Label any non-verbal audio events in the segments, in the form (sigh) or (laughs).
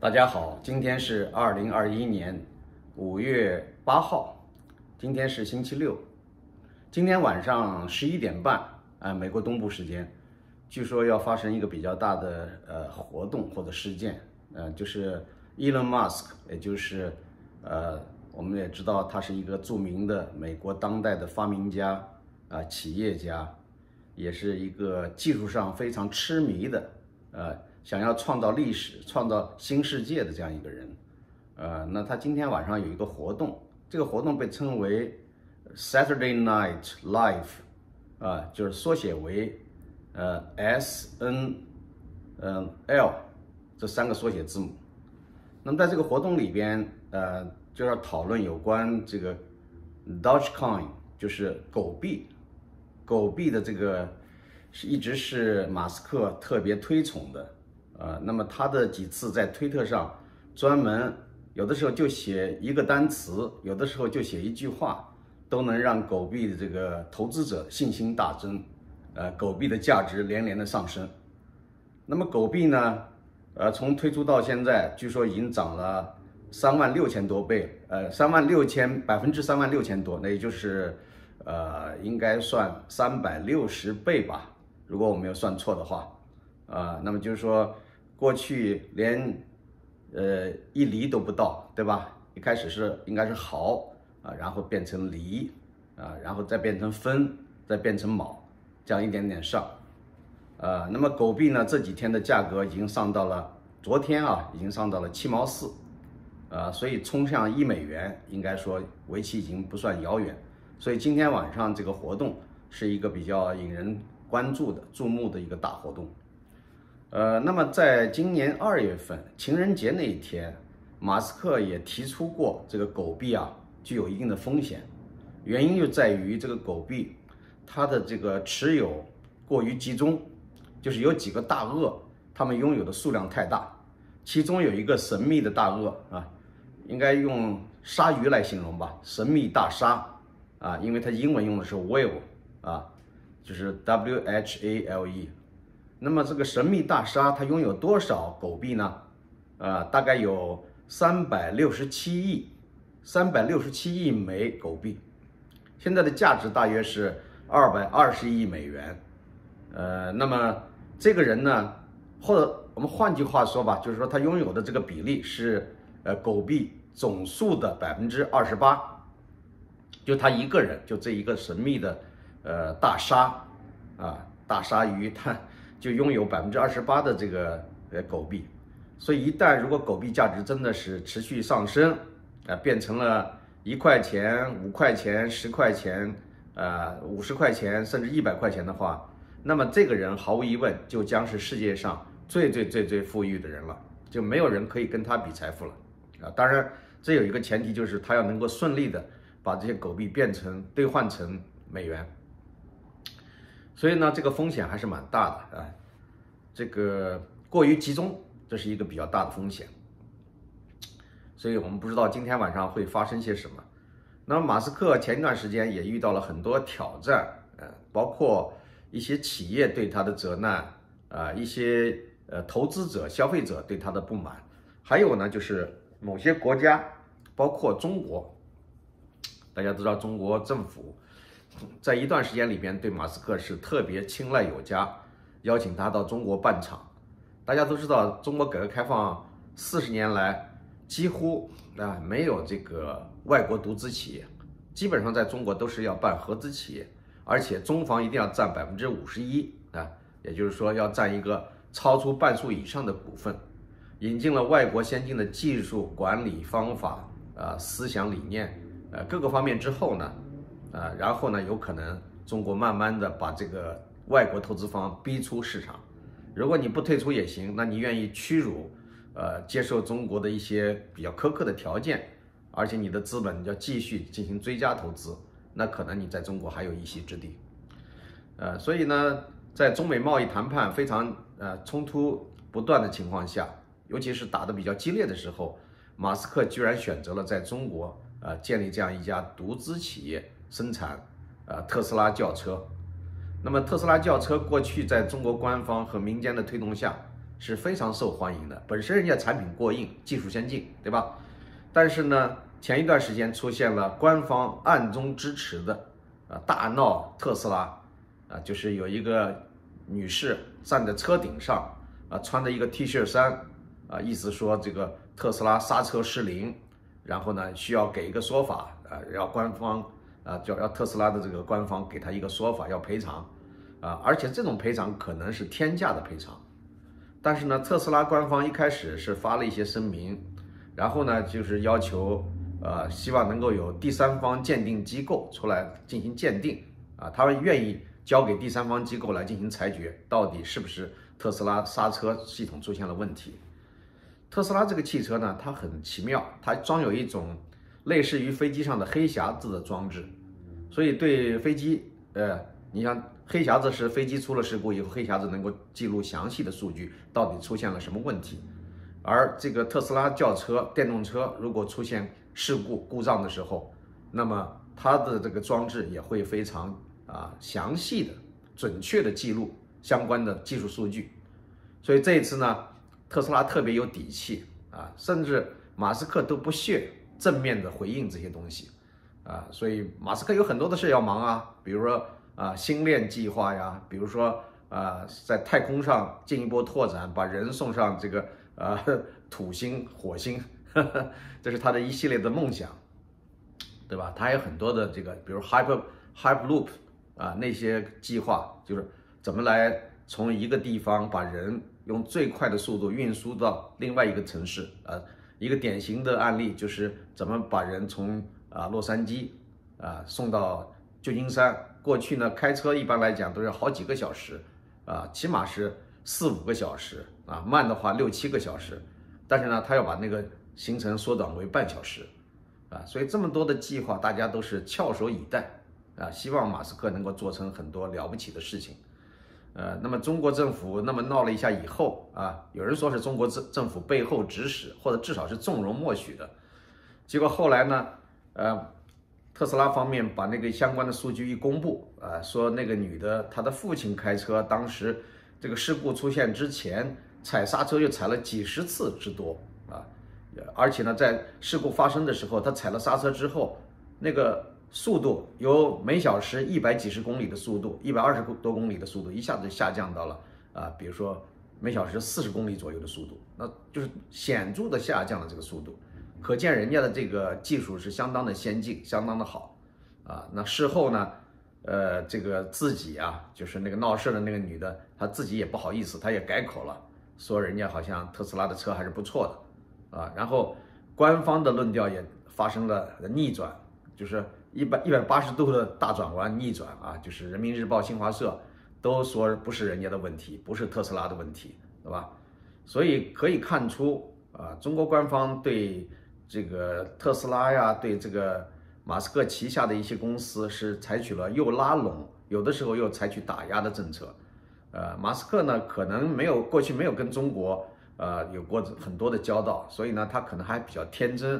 大家好，今天是二零二一年五月八号，今天是星期六。今天晚上十一点半，啊，美国东部时间，据说要发生一个比较大的呃活动或者事件，呃，就是 Elon Musk，也就是呃，我们也知道他是一个著名的美国当代的发明家啊，企业家，也是一个技术上非常痴迷的，呃。想要创造历史、创造新世界的这样一个人，呃，那他今天晚上有一个活动，这个活动被称为 Saturday Night Live，啊，就是缩写为呃 S N 嗯 L 这三个缩写字母。那么在这个活动里边，呃，就要讨论有关这个 Dogecoin，就是狗币，狗币的这个是一直是马斯克特别推崇的。呃，那么他的几次在推特上专门有的时候就写一个单词，有的时候就写一句话，都能让狗币的这个投资者信心大增，呃，狗币的价值连连的上升。那么狗币呢，呃，从推出到现在，据说已经涨了三万六千多倍，呃，三万六千百分之三万六千多，那也就是呃，应该算三百六十倍吧，如果我没有算错的话，啊，那么就是说。过去连，呃一厘都不到，对吧？一开始是应该是毫啊，然后变成厘啊，然后再变成分，再变成卯，这样一点点上，呃，那么狗币呢这几天的价格已经上到了，昨天啊已经上到了七毛四，呃，所以冲向一美元，应该说为期已经不算遥远，所以今天晚上这个活动是一个比较引人关注的、注目的一个大活动。呃，那么在今年二月份情人节那一天，马斯克也提出过这个狗币啊具有一定的风险，原因就在于这个狗币它的这个持有过于集中，就是有几个大鳄，他们拥有的数量太大，其中有一个神秘的大鳄啊，应该用鲨鱼来形容吧，神秘大鲨啊，因为它英文用的是 whale 啊，就是 W H A L E。那么这个神秘大鲨它拥有多少狗币呢？呃，大概有三百六十七亿，三百六十七亿枚狗币，现在的价值大约是二百二十亿美元。呃，那么这个人呢，或者我们换句话说吧，就是说他拥有的这个比例是呃狗币总数的百分之二十八，就他一个人，就这一个神秘的呃大鲨啊大鲨鱼，他。就拥有百分之二十八的这个呃狗币，所以一旦如果狗币价值真的是持续上升，啊变成了一块钱、五块钱、十块钱，呃五十块钱甚至一百块钱的话，那么这个人毫无疑问就将是世界上最最最最富裕的人了，就没有人可以跟他比财富了，啊当然这有一个前提就是他要能够顺利的把这些狗币变成兑换成美元。所以呢，这个风险还是蛮大的啊，这个过于集中，这是一个比较大的风险。所以我们不知道今天晚上会发生些什么。那么马斯克前一段时间也遇到了很多挑战，呃，包括一些企业对他的责难，啊，一些呃投资者、消费者对他的不满，还有呢，就是某些国家，包括中国，大家都知道中国政府。在一段时间里边，对马斯克是特别青睐有加，邀请他到中国办厂。大家都知道，中国改革开放四十年来，几乎啊没有这个外国独资企业，基本上在中国都是要办合资企业，而且中方一定要占百分之五十一啊，也就是说要占一个超出半数以上的股份。引进了外国先进的技术、管理方法啊、思想理念呃各个方面之后呢？啊，然后呢，有可能中国慢慢的把这个外国投资方逼出市场。如果你不退出也行，那你愿意屈辱，呃，接受中国的一些比较苛刻的条件，而且你的资本要继续进行追加投资，那可能你在中国还有一席之地。呃，所以呢，在中美贸易谈判非常呃冲突不断的情况下，尤其是打得比较激烈的时候，马斯克居然选择了在中国呃建立这样一家独资企业。生产，呃，特斯拉轿车。那么特斯拉轿车过去在中国官方和民间的推动下，是非常受欢迎的，本身人家产品过硬，技术先进，对吧？但是呢，前一段时间出现了官方暗中支持的，啊，大闹特斯拉，啊，就是有一个女士站在车顶上，啊，穿着一个 T 恤衫，啊，意思说这个特斯拉刹车失灵，然后呢需要给一个说法，啊，要官方，啊，叫要特斯拉的这个官方给他一个说法，要赔偿，啊，而且这种赔偿可能是天价的赔偿，但是呢，特斯拉官方一开始是发了一些声明。然后呢，就是要求，呃，希望能够有第三方鉴定机构出来进行鉴定，啊，他们愿意交给第三方机构来进行裁决，到底是不是特斯拉刹车系统出现了问题。特斯拉这个汽车呢，它很奇妙，它装有一种类似于飞机上的黑匣子的装置，所以对飞机，呃，你像黑匣子是飞机出了事故以后，黑匣子能够记录详细的数据，到底出现了什么问题。而这个特斯拉轿车、电动车如果出现事故故障的时候，那么它的这个装置也会非常啊详细的、准确的记录相关的技术数据。所以这一次呢，特斯拉特别有底气啊，甚至马斯克都不屑正面的回应这些东西啊。所以马斯克有很多的事要忙啊，比如说啊星链计划呀，比如说啊在太空上进一步拓展，把人送上这个。啊，土星、火星，这是他的一系列的梦想，对吧？他有很多的这个，比如 Hyper Hyperloop 啊，那些计划就是怎么来从一个地方把人用最快的速度运输到另外一个城市啊。一个典型的案例就是怎么把人从啊洛杉矶啊送到旧金山。过去呢，开车一般来讲都是好几个小时啊，起码是。四五个小时啊，慢的话六七个小时，但是呢，他要把那个行程缩短为半小时，啊，所以这么多的计划，大家都是翘首以待啊，希望马斯克能够做成很多了不起的事情，呃，那么中国政府那么闹了一下以后啊，有人说是中国政政府背后指使，或者至少是纵容默许的，结果后来呢，呃，特斯拉方面把那个相关的数据一公布啊，说那个女的她的父亲开车当时。这个事故出现之前，踩刹车就踩了几十次之多啊，而且呢，在事故发生的时候，他踩了刹车之后，那个速度由每小时一百几十公里的速度，一百二十多公里的速度，一下子下降到了啊，比如说每小时四十公里左右的速度，那就是显著的下降了这个速度，可见人家的这个技术是相当的先进，相当的好啊。那事后呢？呃，这个自己啊，就是那个闹事的那个女的，她自己也不好意思，她也改口了，说人家好像特斯拉的车还是不错的，啊，然后官方的论调也发生了逆转，就是一百一百八十度的大转弯逆转啊，就是人民日报、新华社都说不是人家的问题，不是特斯拉的问题，对吧？所以可以看出啊，中国官方对这个特斯拉呀，对这个。马斯克旗下的一些公司是采取了又拉拢，有的时候又采取打压的政策。呃，马斯克呢可能没有过去没有跟中国呃有过很多的交道，所以呢他可能还比较天真。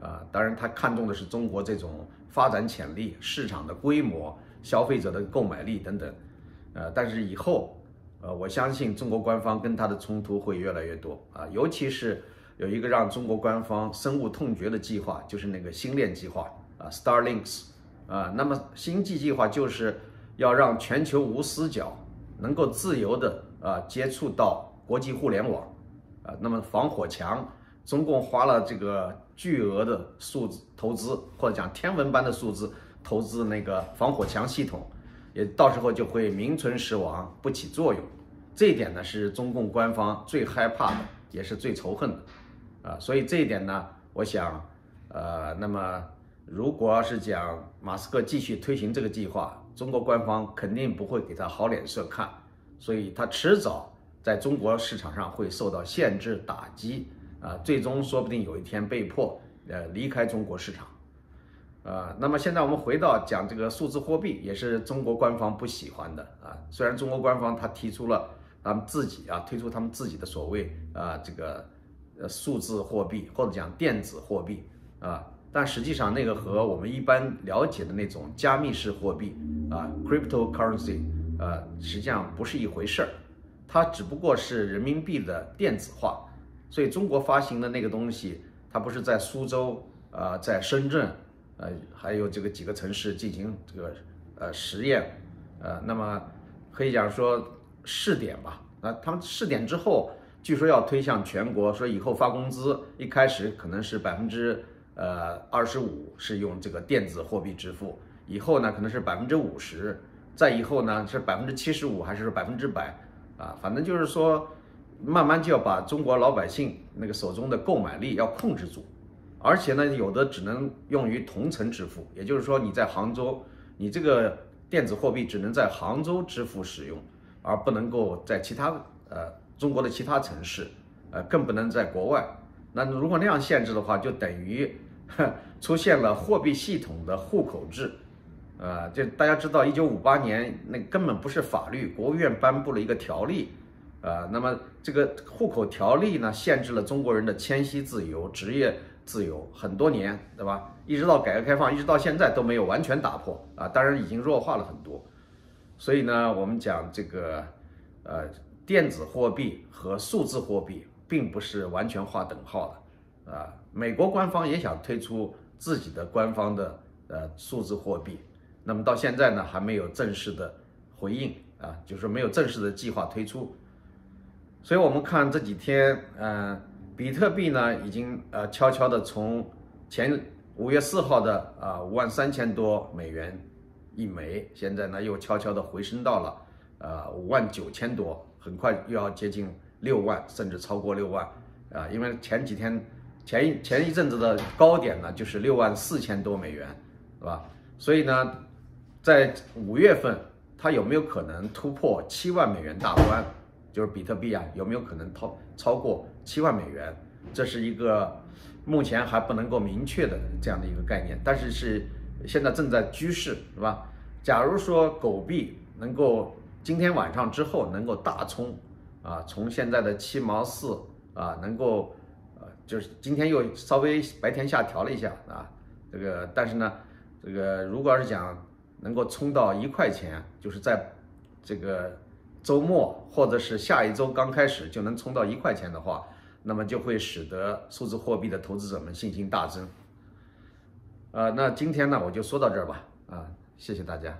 啊，当然他看重的是中国这种发展潜力、市场的规模、消费者的购买力等等。呃，但是以后，呃，我相信中国官方跟他的冲突会越来越多啊，尤其是有一个让中国官方深恶痛绝的计划，就是那个星链计划。啊，Starlinks，啊，那么星际计划就是要让全球无死角，能够自由的啊接触到国际互联网，啊，那么防火墙，中共花了这个巨额的数字投资，或者讲天文般的数字投资那个防火墙系统，也到时候就会名存实亡，不起作用。这一点呢是中共官方最害怕的，也是最仇恨的，啊，所以这一点呢，我想，呃，那么。如果要是讲马斯克继续推行这个计划，中国官方肯定不会给他好脸色看，所以他迟早在中国市场上会受到限制打击啊，最终说不定有一天被迫呃离开中国市场，呃，那么现在我们回到讲这个数字货币，也是中国官方不喜欢的啊，虽然中国官方他提出了他们自己啊推出他们自己的所谓啊这个呃数字货币或者讲电子货币啊。但实际上，那个和我们一般了解的那种加密式货币啊，cryptocurrency，呃，实际上不是一回事儿。它只不过是人民币的电子化，所以中国发行的那个东西，它不是在苏州啊，在深圳，呃，还有这个几个城市进行这个呃实验，呃，那么可以讲说试点吧。那他们试点之后，据说要推向全国，说以后发工资一开始可能是百分之呃二十五是用这个电子货币支付，以后呢可能是百分之五十，再以后呢是百分之七十五还是百分之百啊？反正就是说，慢慢就要把中国老百姓那个手中的购买力要控制住，而且呢有的只能用于同城支付，也就是说你在杭州，你这个电子货币只能在杭州支付使用。而不能够在其他呃中国的其他城市，呃更不能在国外。那如果那样限制的话，就等于 (laughs) 出现了货币系统的户口制。呃，就大家知道，一九五八年那根本不是法律，国务院颁布了一个条例。呃，那么这个户口条例呢，限制了中国人的迁徙自由、职业自由很多年，对吧？一直到改革开放，一直到现在都没有完全打破啊，当然已经弱化了很多。所以呢，我们讲这个，呃，电子货币和数字货币并不是完全划等号的，啊，美国官方也想推出自己的官方的呃数字货币，那么到现在呢还没有正式的回应啊，就是没有正式的计划推出。所以我们看这几天，嗯，比特币呢已经呃悄悄的从前五月四号的啊五万三千多美元。一枚，现在呢又悄悄地回升到了，呃五万九千多，很快又要接近六万，甚至超过六万，啊，因为前几天前一前一阵子的高点呢就是六万四千多美元，是吧？所以呢，在五月份它有没有可能突破七万美元大关？就是比特币啊有没有可能超超过七万美元？这是一个目前还不能够明确的这样的一个概念，但是是。现在正在居势，是吧？假如说狗币能够今天晚上之后能够大冲，啊，从现在的七毛四啊，能够，呃，就是今天又稍微白天下调了一下啊，这个，但是呢，这个如果要是讲能够冲到一块钱，就是在这个周末或者是下一周刚开始就能冲到一块钱的话，那么就会使得数字货币的投资者们信心大增。呃，那今天呢，我就说到这儿吧。啊，谢谢大家。